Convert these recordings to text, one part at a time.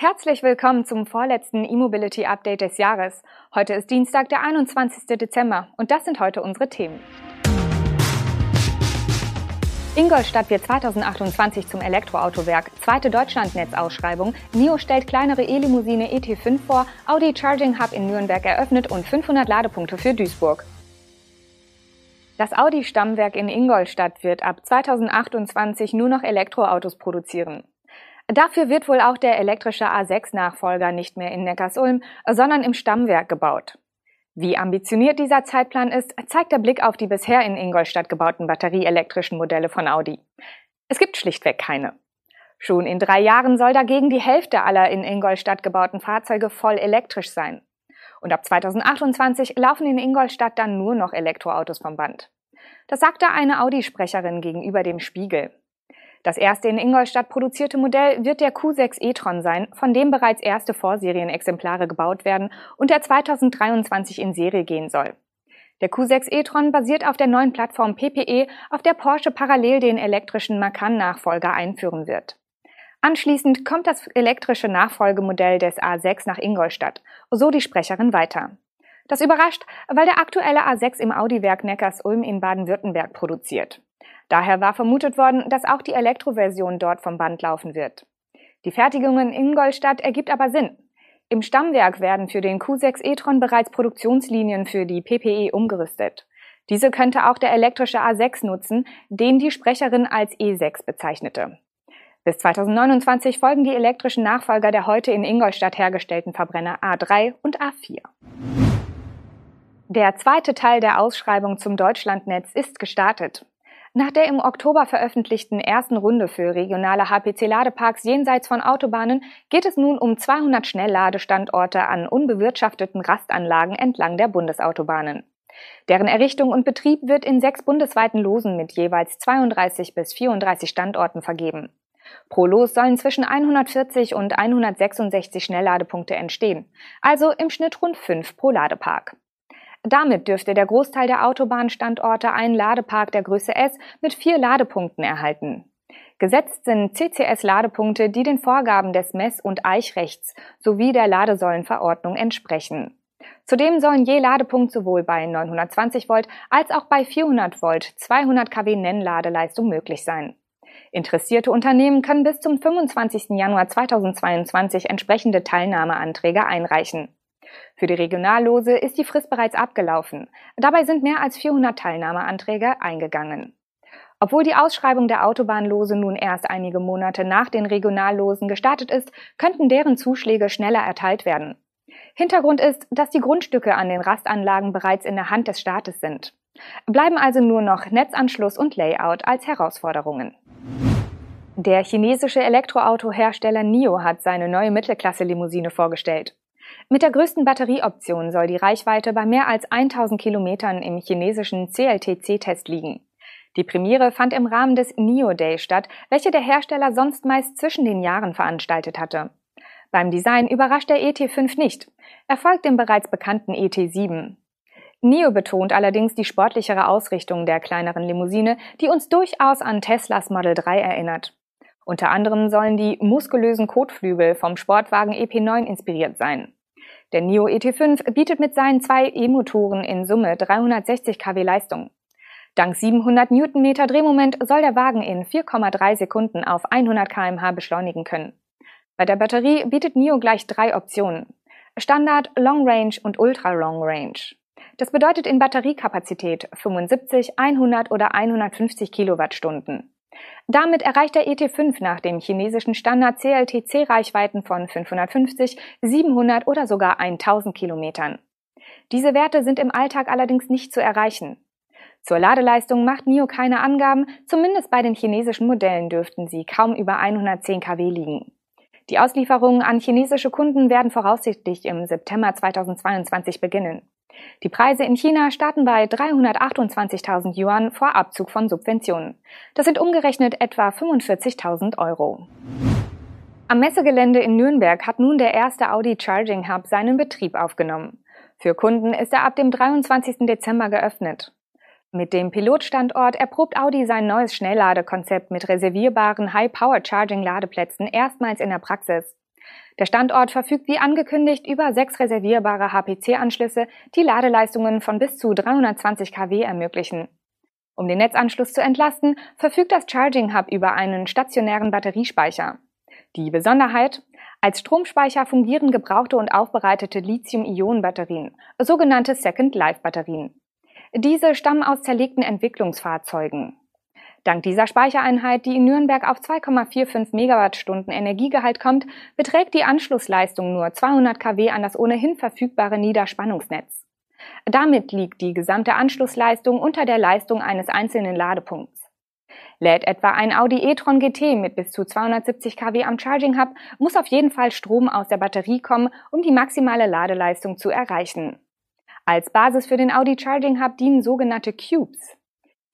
Herzlich willkommen zum vorletzten E-Mobility Update des Jahres. Heute ist Dienstag, der 21. Dezember und das sind heute unsere Themen. Ingolstadt wird 2028 zum Elektroautowerk. Zweite Deutschlandnetzausschreibung. NIO stellt kleinere E-Limousine ET5 vor. Audi Charging Hub in Nürnberg eröffnet und 500 Ladepunkte für Duisburg. Das Audi-Stammwerk in Ingolstadt wird ab 2028 nur noch Elektroautos produzieren. Dafür wird wohl auch der elektrische A6-Nachfolger nicht mehr in Neckarsulm, sondern im Stammwerk gebaut. Wie ambitioniert dieser Zeitplan ist, zeigt der Blick auf die bisher in Ingolstadt gebauten batterieelektrischen Modelle von Audi. Es gibt schlichtweg keine. Schon in drei Jahren soll dagegen die Hälfte aller in Ingolstadt gebauten Fahrzeuge voll elektrisch sein. Und ab 2028 laufen in Ingolstadt dann nur noch Elektroautos vom Band. Das sagte eine Audi-Sprecherin gegenüber dem Spiegel. Das erste in Ingolstadt produzierte Modell wird der Q6 e-tron sein, von dem bereits erste Vorserienexemplare gebaut werden und der 2023 in Serie gehen soll. Der Q6 e-tron basiert auf der neuen Plattform PPE, auf der Porsche parallel den elektrischen Macan-Nachfolger einführen wird. Anschließend kommt das elektrische Nachfolgemodell des A6 nach Ingolstadt, so die Sprecherin weiter. Das überrascht, weil der aktuelle A6 im Audi-Werk Neckars-Ulm in Baden-Württemberg produziert. Daher war vermutet worden, dass auch die Elektroversion dort vom Band laufen wird. Die Fertigung in Ingolstadt ergibt aber Sinn. Im Stammwerk werden für den Q6 e-tron bereits Produktionslinien für die PPE umgerüstet. Diese könnte auch der elektrische A6 nutzen, den die Sprecherin als E6 bezeichnete. Bis 2029 folgen die elektrischen Nachfolger der heute in Ingolstadt hergestellten Verbrenner A3 und A4. Der zweite Teil der Ausschreibung zum Deutschlandnetz ist gestartet. Nach der im Oktober veröffentlichten ersten Runde für regionale HPC-Ladeparks jenseits von Autobahnen geht es nun um 200 Schnellladestandorte an unbewirtschafteten Rastanlagen entlang der Bundesautobahnen. Deren Errichtung und Betrieb wird in sechs bundesweiten Losen mit jeweils 32 bis 34 Standorten vergeben. Pro Los sollen zwischen 140 und 166 Schnellladepunkte entstehen, also im Schnitt rund fünf pro Ladepark. Damit dürfte der Großteil der Autobahnstandorte einen Ladepark der Größe S mit vier Ladepunkten erhalten. Gesetzt sind CCS-Ladepunkte, die den Vorgaben des Mess- und Eichrechts sowie der Ladesäulenverordnung entsprechen. Zudem sollen je Ladepunkt sowohl bei 920 Volt als auch bei 400 Volt 200 kW Nennladeleistung möglich sein. Interessierte Unternehmen können bis zum 25. Januar 2022 entsprechende Teilnahmeanträge einreichen. Für die Regionallose ist die Frist bereits abgelaufen. Dabei sind mehr als 400 Teilnahmeanträge eingegangen. Obwohl die Ausschreibung der Autobahnlose nun erst einige Monate nach den Regionallosen gestartet ist, könnten deren Zuschläge schneller erteilt werden. Hintergrund ist, dass die Grundstücke an den Rastanlagen bereits in der Hand des Staates sind. Bleiben also nur noch Netzanschluss und Layout als Herausforderungen. Der chinesische Elektroautohersteller NIO hat seine neue Mittelklasse-Limousine vorgestellt. Mit der größten Batterieoption soll die Reichweite bei mehr als 1000 Kilometern im chinesischen CLTC-Test liegen. Die Premiere fand im Rahmen des NIO Day statt, welche der Hersteller sonst meist zwischen den Jahren veranstaltet hatte. Beim Design überrascht der ET5 nicht. Er folgt dem bereits bekannten ET7. NIO betont allerdings die sportlichere Ausrichtung der kleineren Limousine, die uns durchaus an Teslas Model 3 erinnert. Unter anderem sollen die muskulösen Kotflügel vom Sportwagen EP9 inspiriert sein. Der NIO ET5 bietet mit seinen zwei E-Motoren in Summe 360 kW Leistung. Dank 700 Newtonmeter Drehmoment soll der Wagen in 4,3 Sekunden auf 100 kmh beschleunigen können. Bei der Batterie bietet NIO gleich drei Optionen. Standard, Long Range und Ultra Long Range. Das bedeutet in Batteriekapazität 75, 100 oder 150 Kilowattstunden. Damit erreicht der ET5 nach dem chinesischen Standard CLTC Reichweiten von 550, 700 oder sogar 1000 Kilometern. Diese Werte sind im Alltag allerdings nicht zu erreichen. Zur Ladeleistung macht NIO keine Angaben, zumindest bei den chinesischen Modellen dürften sie kaum über 110 kW liegen. Die Auslieferungen an chinesische Kunden werden voraussichtlich im September 2022 beginnen. Die Preise in China starten bei 328.000 Yuan vor Abzug von Subventionen. Das sind umgerechnet etwa 45.000 Euro. Am Messegelände in Nürnberg hat nun der erste Audi Charging Hub seinen Betrieb aufgenommen. Für Kunden ist er ab dem 23. Dezember geöffnet. Mit dem Pilotstandort erprobt Audi sein neues Schnellladekonzept mit reservierbaren High-Power-Charging-Ladeplätzen erstmals in der Praxis. Der Standort verfügt wie angekündigt über sechs reservierbare HPC-Anschlüsse, die Ladeleistungen von bis zu 320 kW ermöglichen. Um den Netzanschluss zu entlasten, verfügt das Charging Hub über einen stationären Batteriespeicher. Die Besonderheit? Als Stromspeicher fungieren gebrauchte und aufbereitete Lithium-Ionen-Batterien, sogenannte Second-Life-Batterien. Diese stammen aus zerlegten Entwicklungsfahrzeugen. Dank dieser Speichereinheit, die in Nürnberg auf 2,45 Megawattstunden Energiegehalt kommt, beträgt die Anschlussleistung nur 200 kW an das ohnehin verfügbare Niederspannungsnetz. Damit liegt die gesamte Anschlussleistung unter der Leistung eines einzelnen Ladepunkts. Lädt etwa ein Audi e-tron GT mit bis zu 270 kW am Charging Hub, muss auf jeden Fall Strom aus der Batterie kommen, um die maximale Ladeleistung zu erreichen. Als Basis für den Audi Charging Hub dienen sogenannte Cubes.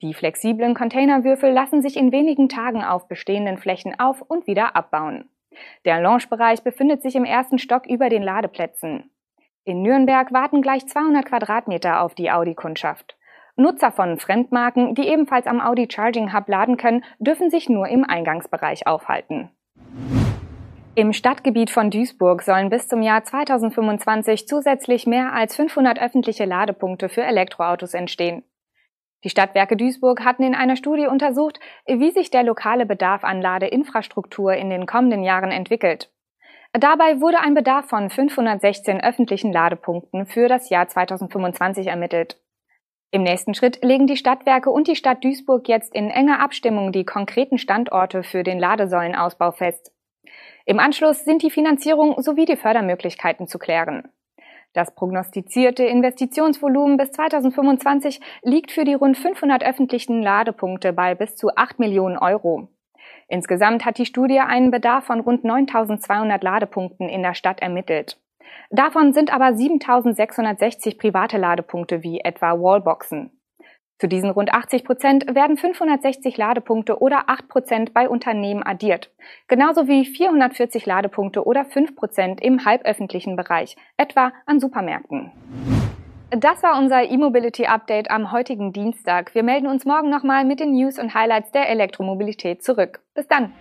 Die flexiblen Containerwürfel lassen sich in wenigen Tagen auf bestehenden Flächen auf und wieder abbauen. Der Launchbereich befindet sich im ersten Stock über den Ladeplätzen. In Nürnberg warten gleich 200 Quadratmeter auf die Audi-Kundschaft. Nutzer von Fremdmarken, die ebenfalls am Audi Charging Hub laden können, dürfen sich nur im Eingangsbereich aufhalten. Im Stadtgebiet von Duisburg sollen bis zum Jahr 2025 zusätzlich mehr als 500 öffentliche Ladepunkte für Elektroautos entstehen. Die Stadtwerke Duisburg hatten in einer Studie untersucht, wie sich der lokale Bedarf an Ladeinfrastruktur in den kommenden Jahren entwickelt. Dabei wurde ein Bedarf von 516 öffentlichen Ladepunkten für das Jahr 2025 ermittelt. Im nächsten Schritt legen die Stadtwerke und die Stadt Duisburg jetzt in enger Abstimmung die konkreten Standorte für den Ladesäulenausbau fest. Im Anschluss sind die Finanzierung sowie die Fördermöglichkeiten zu klären. Das prognostizierte Investitionsvolumen bis 2025 liegt für die rund 500 öffentlichen Ladepunkte bei bis zu 8 Millionen Euro. Insgesamt hat die Studie einen Bedarf von rund 9200 Ladepunkten in der Stadt ermittelt. Davon sind aber 7660 private Ladepunkte wie etwa Wallboxen. Zu diesen rund 80 Prozent werden 560 Ladepunkte oder 8 Prozent bei Unternehmen addiert, genauso wie 440 Ladepunkte oder 5 Prozent im halböffentlichen Bereich, etwa an Supermärkten. Das war unser E-Mobility Update am heutigen Dienstag. Wir melden uns morgen nochmal mit den News und Highlights der Elektromobilität zurück. Bis dann!